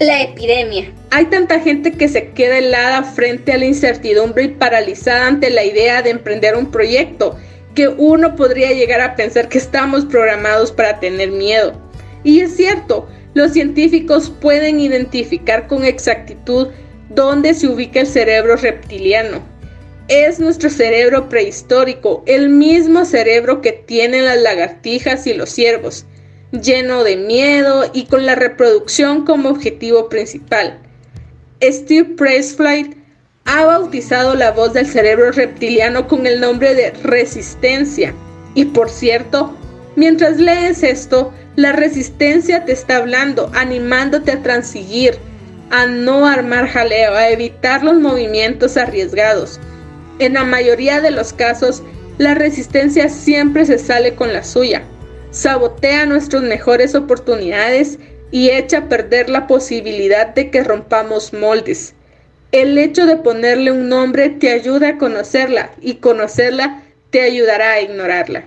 La epidemia. Hay tanta gente que se queda helada frente a la incertidumbre y paralizada ante la idea de emprender un proyecto que uno podría llegar a pensar que estamos programados para tener miedo. Y es cierto, los científicos pueden identificar con exactitud dónde se ubica el cerebro reptiliano. Es nuestro cerebro prehistórico, el mismo cerebro que tienen las lagartijas y los ciervos lleno de miedo y con la reproducción como objetivo principal. Steve Pressflight ha bautizado la voz del cerebro reptiliano con el nombre de resistencia. Y por cierto, mientras lees esto, la resistencia te está hablando, animándote a transigir, a no armar jaleo, a evitar los movimientos arriesgados. En la mayoría de los casos, la resistencia siempre se sale con la suya sabotea nuestras mejores oportunidades y echa a perder la posibilidad de que rompamos moldes. El hecho de ponerle un nombre te ayuda a conocerla y conocerla te ayudará a ignorarla.